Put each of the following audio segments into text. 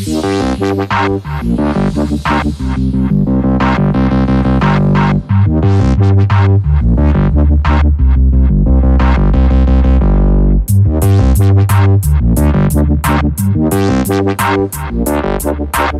Double, double, double.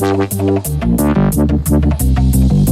Thank you.